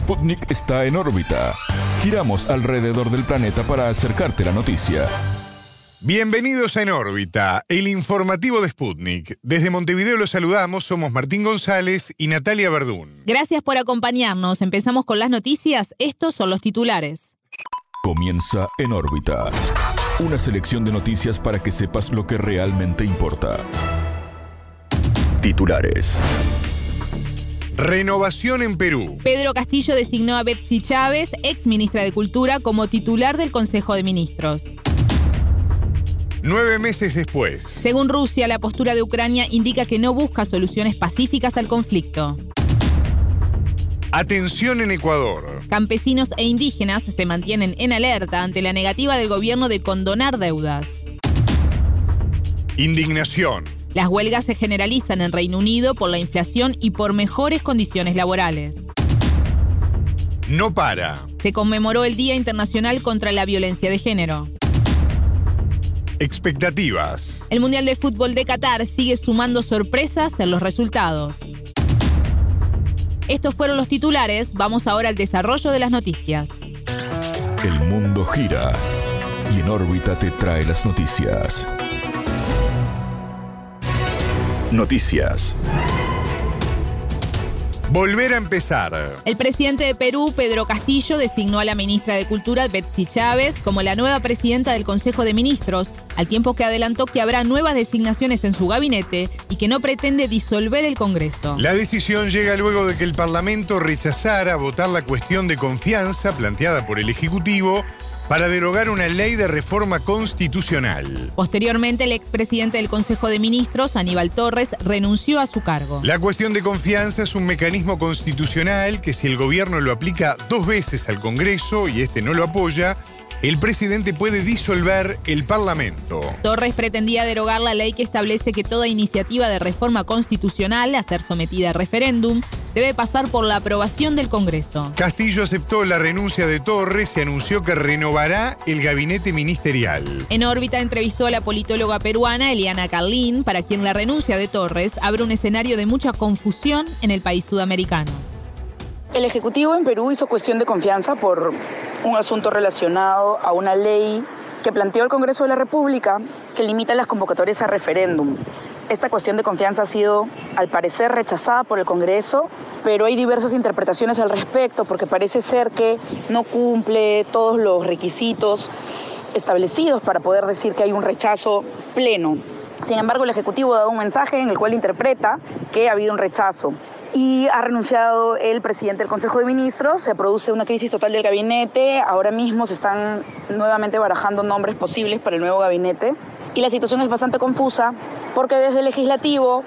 Sputnik está en órbita. Giramos alrededor del planeta para acercarte la noticia. Bienvenidos a En órbita, el informativo de Sputnik. Desde Montevideo los saludamos, somos Martín González y Natalia Verdún. Gracias por acompañarnos. Empezamos con las noticias. Estos son los titulares. Comienza En órbita. Una selección de noticias para que sepas lo que realmente importa. Titulares. Renovación en Perú. Pedro Castillo designó a Betsy Chávez, ex ministra de Cultura, como titular del Consejo de Ministros. Nueve meses después. Según Rusia, la postura de Ucrania indica que no busca soluciones pacíficas al conflicto. Atención en Ecuador. Campesinos e indígenas se mantienen en alerta ante la negativa del gobierno de condonar deudas. Indignación. Las huelgas se generalizan en Reino Unido por la inflación y por mejores condiciones laborales. No para. Se conmemoró el Día Internacional contra la Violencia de Género. Expectativas. El Mundial de Fútbol de Qatar sigue sumando sorpresas en los resultados. Estos fueron los titulares, vamos ahora al desarrollo de las noticias. El mundo gira y en órbita te trae las noticias. Noticias. Volver a empezar. El presidente de Perú, Pedro Castillo, designó a la ministra de Cultura, Betsy Chávez, como la nueva presidenta del Consejo de Ministros, al tiempo que adelantó que habrá nuevas designaciones en su gabinete y que no pretende disolver el Congreso. La decisión llega luego de que el Parlamento rechazara votar la cuestión de confianza planteada por el Ejecutivo para derogar una ley de reforma constitucional. Posteriormente, el expresidente del Consejo de Ministros, Aníbal Torres, renunció a su cargo. La cuestión de confianza es un mecanismo constitucional que si el gobierno lo aplica dos veces al Congreso y este no lo apoya, el presidente puede disolver el Parlamento. Torres pretendía derogar la ley que establece que toda iniciativa de reforma constitucional a ser sometida a referéndum debe pasar por la aprobación del Congreso. Castillo aceptó la renuncia de Torres y anunció que renovará el gabinete ministerial. En órbita entrevistó a la politóloga peruana Eliana Carlín, para quien la renuncia de Torres abre un escenario de mucha confusión en el país sudamericano. El Ejecutivo en Perú hizo cuestión de confianza por un asunto relacionado a una ley que planteó el Congreso de la República que limita las convocatorias a referéndum. Esta cuestión de confianza ha sido, al parecer, rechazada por el Congreso, pero hay diversas interpretaciones al respecto porque parece ser que no cumple todos los requisitos establecidos para poder decir que hay un rechazo pleno. Sin embargo, el Ejecutivo ha dado un mensaje en el cual interpreta que ha habido un rechazo y ha renunciado el presidente del Consejo de Ministros. Se produce una crisis total del gabinete. Ahora mismo se están nuevamente barajando nombres posibles para el nuevo gabinete. Y la situación es bastante confusa porque desde el legislativo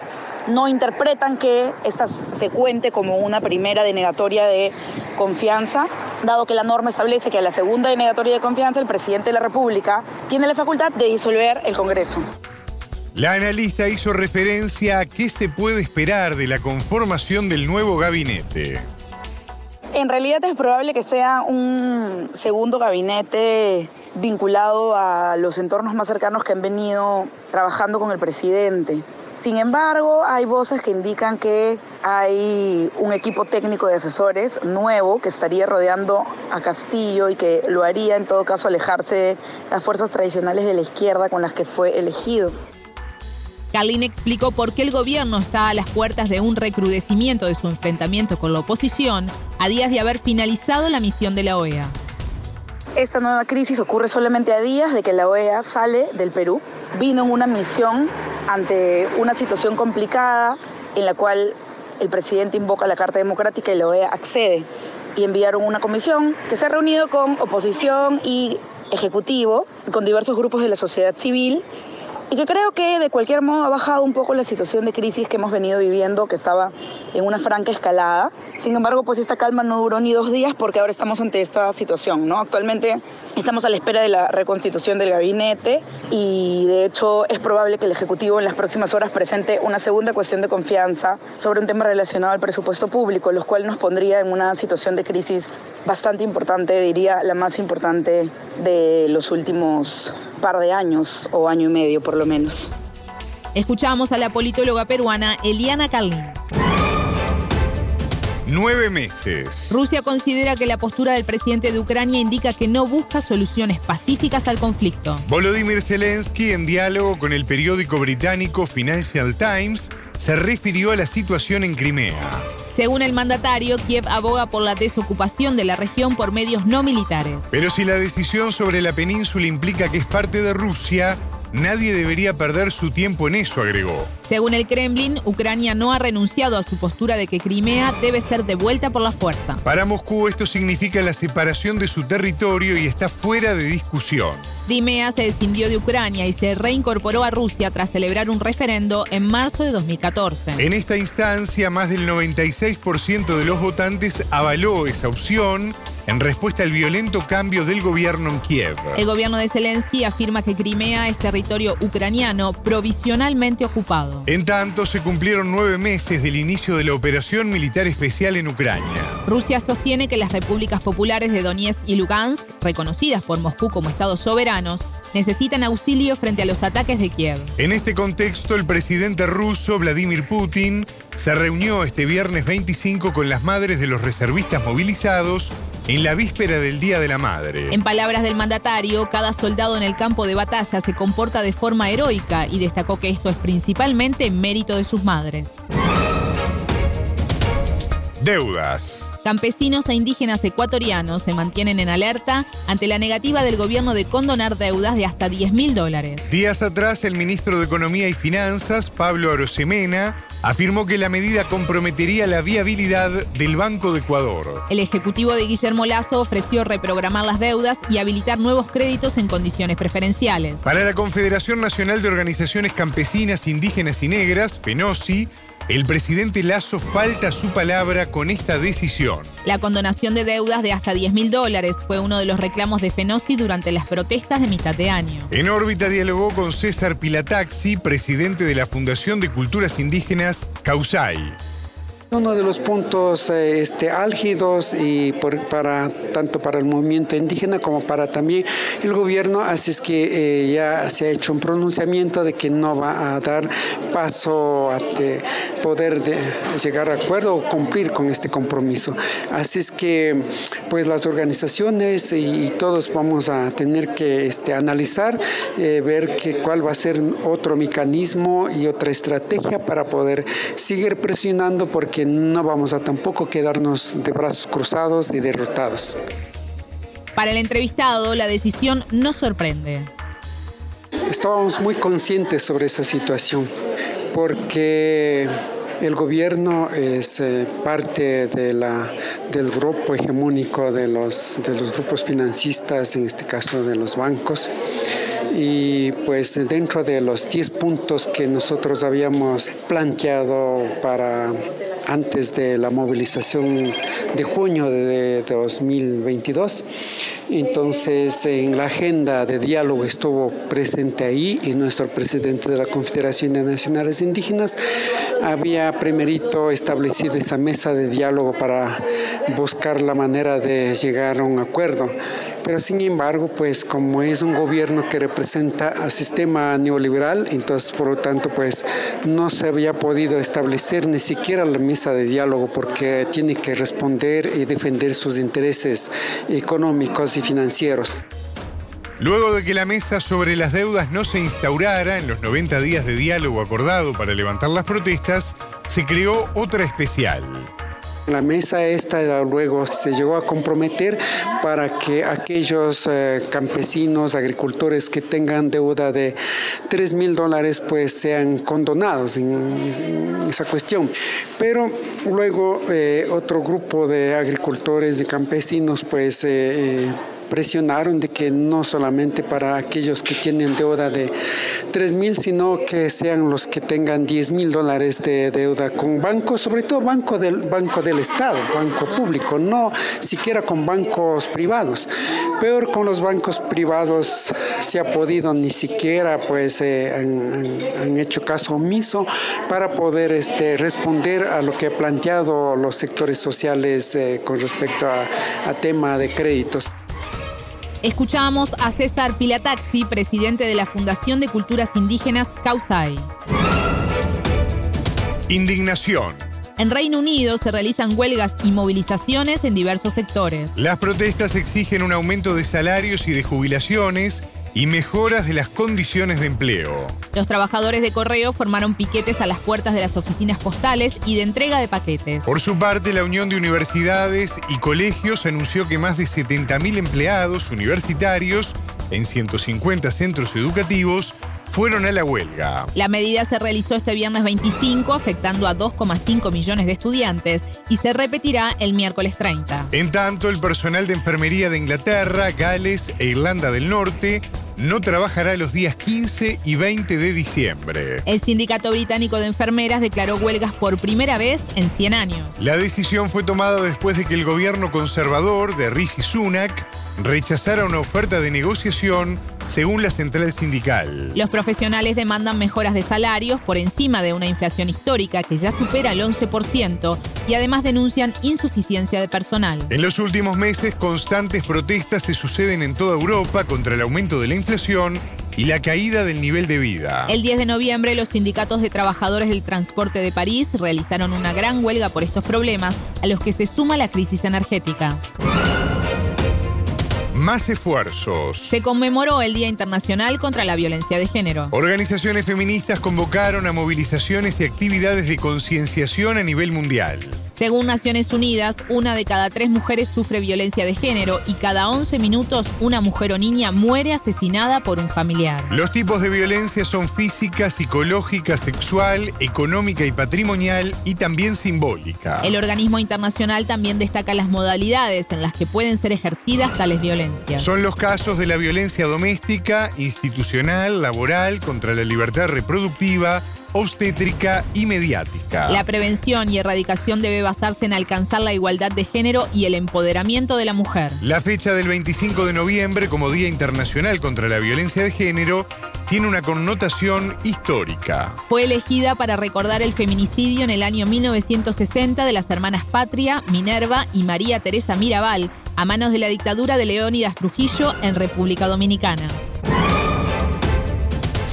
no interpretan que esta se cuente como una primera denegatoria de confianza, dado que la norma establece que a la segunda denegatoria de confianza el presidente de la República tiene la facultad de disolver el Congreso. La analista hizo referencia a qué se puede esperar de la conformación del nuevo gabinete. En realidad es probable que sea un segundo gabinete vinculado a los entornos más cercanos que han venido trabajando con el presidente. Sin embargo, hay voces que indican que hay un equipo técnico de asesores nuevo que estaría rodeando a Castillo y que lo haría en todo caso alejarse de las fuerzas tradicionales de la izquierda con las que fue elegido. Carlin explicó por qué el gobierno está a las puertas de un recrudecimiento de su enfrentamiento con la oposición a días de haber finalizado la misión de la OEA. Esta nueva crisis ocurre solamente a días de que la OEA sale del Perú. Vino en una misión ante una situación complicada en la cual el presidente invoca la Carta Democrática y la OEA accede. Y enviaron una comisión que se ha reunido con oposición y ejecutivo, con diversos grupos de la sociedad civil y que creo que de cualquier modo ha bajado un poco la situación de crisis que hemos venido viviendo, que estaba en una franca escalada. Sin embargo, pues esta calma no duró ni dos días porque ahora estamos ante esta situación, ¿no? Actualmente estamos a la espera de la reconstitución del gabinete y de hecho es probable que el Ejecutivo en las próximas horas presente una segunda cuestión de confianza sobre un tema relacionado al presupuesto público, lo cual nos pondría en una situación de crisis bastante importante, diría la más importante de los últimos par de años o año y medio por lo menos. Escuchamos a la politóloga peruana Eliana Carlin. nueve meses. Rusia considera que la postura del presidente de Ucrania indica que no busca soluciones pacíficas al conflicto. Volodymyr Zelensky, en diálogo con el periódico británico Financial Times, se refirió a la situación en Crimea. Según el mandatario, Kiev aboga por la desocupación de la región por medios no militares. Pero si la decisión sobre la península implica que es parte de Rusia, Nadie debería perder su tiempo en eso, agregó. Según el Kremlin, Ucrania no ha renunciado a su postura de que Crimea debe ser devuelta por la fuerza. Para Moscú esto significa la separación de su territorio y está fuera de discusión. Crimea se descindió de Ucrania y se reincorporó a Rusia tras celebrar un referendo en marzo de 2014. En esta instancia, más del 96% de los votantes avaló esa opción en respuesta al violento cambio del gobierno en Kiev. El gobierno de Zelensky afirma que Crimea es territorio ucraniano provisionalmente ocupado. En tanto, se cumplieron nueve meses del inicio de la operación militar especial en Ucrania. Rusia sostiene que las repúblicas populares de Donetsk y Lugansk, reconocidas por Moscú como estados soberanos, necesitan auxilio frente a los ataques de Kiev. En este contexto, el presidente ruso Vladimir Putin se reunió este viernes 25 con las madres de los reservistas movilizados en la víspera del Día de la Madre. En palabras del mandatario, cada soldado en el campo de batalla se comporta de forma heroica y destacó que esto es principalmente mérito de sus madres. Deudas. Campesinos e indígenas ecuatorianos se mantienen en alerta ante la negativa del gobierno de condonar deudas de hasta 10 mil dólares. Días atrás, el ministro de Economía y Finanzas, Pablo Arosemena, afirmó que la medida comprometería la viabilidad del Banco de Ecuador. El ejecutivo de Guillermo Lazo ofreció reprogramar las deudas y habilitar nuevos créditos en condiciones preferenciales. Para la Confederación Nacional de Organizaciones Campesinas, Indígenas y Negras, FENOSI, el presidente Lazo falta su palabra con esta decisión. La condonación de deudas de hasta 10 mil dólares fue uno de los reclamos de Fenosi durante las protestas de mitad de año. En órbita dialogó con César Pilataxi, presidente de la Fundación de Culturas Indígenas Causay. Uno de los puntos eh, este, álgidos y para tanto para el movimiento indígena como para también el gobierno, así es que eh, ya se ha hecho un pronunciamiento de que no va a dar paso a poder llegar a acuerdo o cumplir con este compromiso. Así es que pues las organizaciones y, todos vamos a tener que este, analizar, eh, ver que, cuál va a ser otro mecanismo y otra estrategia para poder seguir presionando porque no vamos a tampoco quedarnos de brazos cruzados y derrotados. Para el entrevistado, la decisión no sorprende. Estábamos muy conscientes sobre esa situación porque el gobierno es eh, parte de la, del grupo hegemónico de los, de los grupos financistas, en este caso de los bancos. Y pues dentro de los 10 puntos que nosotros habíamos planteado para antes de la movilización de junio de 2022. Entonces, en la agenda de diálogo estuvo presente ahí y nuestro presidente de la Confederación de Nacionales Indígenas había primerito establecido esa mesa de diálogo para buscar la manera de llegar a un acuerdo. Pero sin embargo, pues como es un gobierno que representa al sistema neoliberal, entonces por lo tanto, pues no se había podido establecer ni siquiera la mesa de diálogo porque tiene que responder y defender sus intereses económicos y financieros. Luego de que la mesa sobre las deudas no se instaurara en los 90 días de diálogo acordado para levantar las protestas, se creó otra especial. La mesa esta luego se llegó a comprometer para que aquellos eh, campesinos, agricultores que tengan deuda de 3 mil dólares pues sean condonados en, esa cuestión. Pero luego eh, otro grupo de agricultores y campesinos pues eh, presionaron de que no solamente para aquellos que tienen deuda de 3 mil, sino que sean los que tengan 10 mil dólares de deuda con bancos, sobre todo banco del, banco del Estado, banco público, no siquiera con bancos privados. Peor con los bancos privados se ha podido, ni siquiera pues eh, han, hecho caso omiso para poder este, responder a lo que han planteado los sectores sociales eh, con respecto a, a tema de créditos. Escuchamos a César Pilataxi, presidente de la Fundación de Culturas Indígenas Causay. Indignación. En Reino Unido se realizan huelgas y movilizaciones en diversos sectores. Las protestas exigen un aumento de salarios y de jubilaciones y mejoras de las condiciones de empleo. Los trabajadores de correo formaron piquetes a las puertas de las oficinas postales y de entrega de paquetes. Por su parte, la Unión de Universidades y Colegios anunció que más de 70.000 empleados universitarios en 150 centros educativos fueron a la huelga. La medida se realizó este viernes 25, afectando a 2,5 millones de estudiantes, y se repetirá el miércoles 30. En tanto, el personal de enfermería de Inglaterra, Gales e Irlanda del Norte no trabajará los días 15 y 20 de diciembre. El Sindicato Británico de Enfermeras declaró huelgas por primera vez en 100 años. La decisión fue tomada después de que el gobierno conservador de Rishi Sunak rechazara una oferta de negociación según la central sindical. Los profesionales demandan mejoras de salarios por encima de una inflación histórica que ya supera el 11% y además denuncian insuficiencia de personal. En los últimos meses, constantes protestas se suceden en toda Europa contra el aumento de la inflación y la caída del nivel de vida. El 10 de noviembre, los sindicatos de trabajadores del transporte de París realizaron una gran huelga por estos problemas, a los que se suma la crisis energética. Más esfuerzos. Se conmemoró el Día Internacional contra la Violencia de Género. Organizaciones feministas convocaron a movilizaciones y actividades de concienciación a nivel mundial. Según Naciones Unidas, una de cada tres mujeres sufre violencia de género y cada 11 minutos una mujer o niña muere asesinada por un familiar. Los tipos de violencia son física, psicológica, sexual, económica y patrimonial y también simbólica. El organismo internacional también destaca las modalidades en las que pueden ser ejercidas tales violencias. Son los casos de la violencia doméstica, institucional, laboral, contra la libertad reproductiva, obstétrica y mediática. La prevención y erradicación debe basarse en alcanzar la igualdad de género y el empoderamiento de la mujer. La fecha del 25 de noviembre como Día Internacional contra la Violencia de Género tiene una connotación histórica. Fue elegida para recordar el feminicidio en el año 1960 de las hermanas Patria, Minerva y María Teresa Mirabal a manos de la dictadura de Leónidas Trujillo en República Dominicana.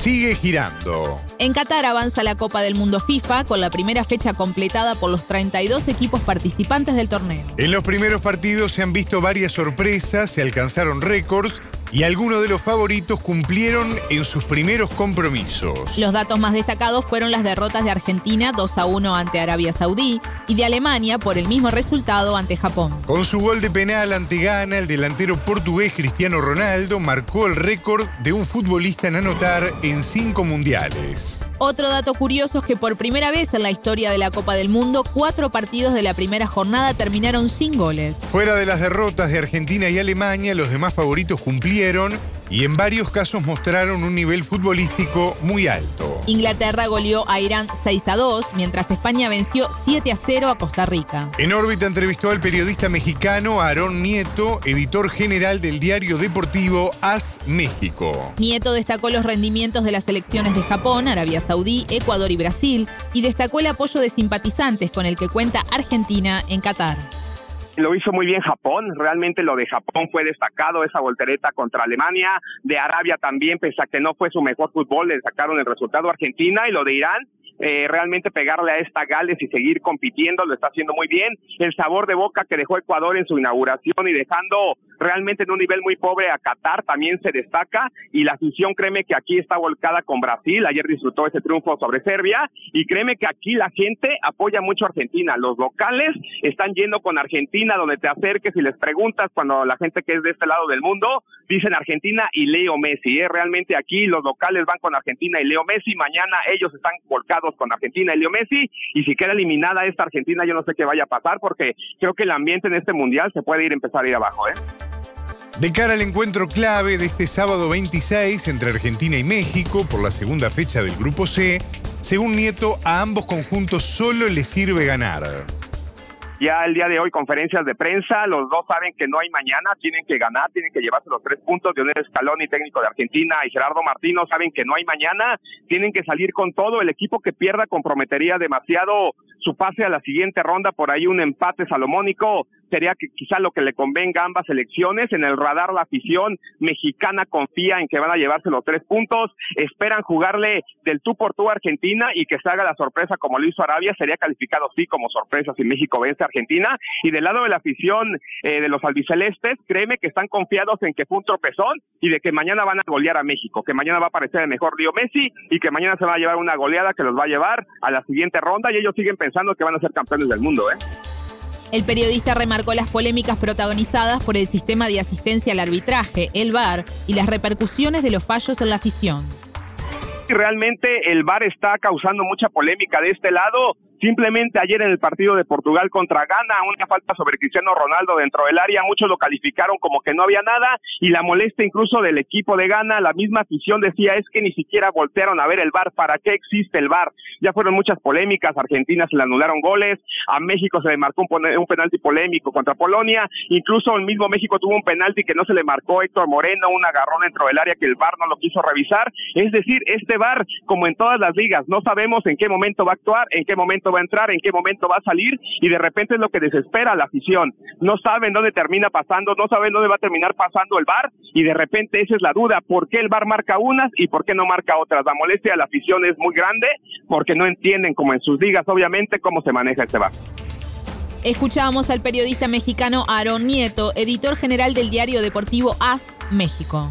Sigue girando. En Qatar avanza la Copa del Mundo FIFA con la primera fecha completada por los 32 equipos participantes del torneo. En los primeros partidos se han visto varias sorpresas, se alcanzaron récords y algunos de los favoritos cumplieron en sus primeros compromisos. Los datos más destacados fueron las derrotas de Argentina 2 a 1 ante Arabia Saudí y de Alemania por el mismo resultado ante Japón. Con su gol de penal ante Ghana, el delantero portugués Cristiano Ronaldo marcó el récord de un futbolista en anotar en cinco mundiales. Otro dato curioso es que por primera vez en la historia de la Copa del Mundo, cuatro partidos de la primera jornada terminaron sin goles. Fuera de las derrotas de Argentina y Alemania, los demás favoritos cumplieron y en varios casos mostraron un nivel futbolístico muy alto. Inglaterra goleó a Irán 6 a 2, mientras España venció 7 a 0 a Costa Rica. En órbita entrevistó al periodista mexicano Aarón Nieto, editor general del diario deportivo AS México. Nieto destacó los rendimientos de las selecciones de Japón, Arabia Saudí, Ecuador y Brasil y destacó el apoyo de simpatizantes con el que cuenta Argentina en Qatar lo hizo muy bien Japón, realmente lo de Japón fue destacado, esa voltereta contra Alemania, de Arabia también, pese a que no fue su mejor fútbol, le sacaron el resultado Argentina y lo de Irán, eh, realmente pegarle a esta Gales y seguir compitiendo, lo está haciendo muy bien. El sabor de boca que dejó Ecuador en su inauguración y dejando realmente en un nivel muy pobre a Qatar también se destaca y la afición créeme que aquí está volcada con Brasil, ayer disfrutó ese triunfo sobre Serbia y créeme que aquí la gente apoya mucho a Argentina, los locales están yendo con Argentina donde te acerques y les preguntas cuando la gente que es de este lado del mundo dicen Argentina y Leo Messi, ¿eh? realmente aquí los locales van con Argentina y Leo Messi, mañana ellos están volcados con Argentina y Leo Messi y si queda eliminada esta Argentina yo no sé qué vaya a pasar porque creo que el ambiente en este mundial se puede ir empezar a ir abajo, ¿eh? De cara al encuentro clave de este sábado 26 entre Argentina y México por la segunda fecha del Grupo C, según Nieto, a ambos conjuntos solo les sirve ganar. Ya el día de hoy, conferencias de prensa, los dos saben que no hay mañana, tienen que ganar, tienen que llevarse los tres puntos. Leonel Scaloni, técnico de Argentina, y Gerardo Martino saben que no hay mañana, tienen que salir con todo. El equipo que pierda comprometería demasiado su pase a la siguiente ronda, por ahí un empate salomónico sería que quizá lo que le convenga a ambas elecciones. En el radar la afición mexicana confía en que van a llevarse los tres puntos, esperan jugarle del tú por tú a Argentina y que se haga la sorpresa como lo hizo Arabia, sería calificado sí como sorpresa si México vence a Argentina. Y del lado de la afición eh, de los albicelestes, créeme que están confiados en que fue un tropezón y de que mañana van a golear a México, que mañana va a aparecer el mejor Río Messi y que mañana se va a llevar una goleada que los va a llevar a la siguiente ronda y ellos siguen pensando que van a ser campeones del mundo, ¿eh? El periodista remarcó las polémicas protagonizadas por el sistema de asistencia al arbitraje, el VAR, y las repercusiones de los fallos en la afición. Realmente el VAR está causando mucha polémica de este lado Simplemente ayer en el partido de Portugal contra Ghana, una falta sobre Cristiano Ronaldo dentro del área, muchos lo calificaron como que no había nada y la molesta incluso del equipo de Ghana, la misma afición decía es que ni siquiera voltearon a ver el VAR, ¿para qué existe el VAR? Ya fueron muchas polémicas, Argentina se le anularon goles, a México se le marcó un, un penalti polémico contra Polonia, incluso el mismo México tuvo un penalti que no se le marcó Héctor Moreno, un agarrón dentro del área que el VAR no lo quiso revisar, es decir, este VAR, como en todas las ligas, no sabemos en qué momento va a actuar, en qué momento va a entrar, en qué momento va a salir y de repente es lo que desespera a la afición. No saben dónde termina pasando, no saben dónde va a terminar pasando el bar y de repente esa es la duda, ¿por qué el bar marca unas y por qué no marca otras? La molestia de la afición es muy grande porque no entienden como en sus ligas obviamente cómo se maneja este bar. Escuchábamos al periodista mexicano Aaron Nieto, editor general del diario deportivo AS México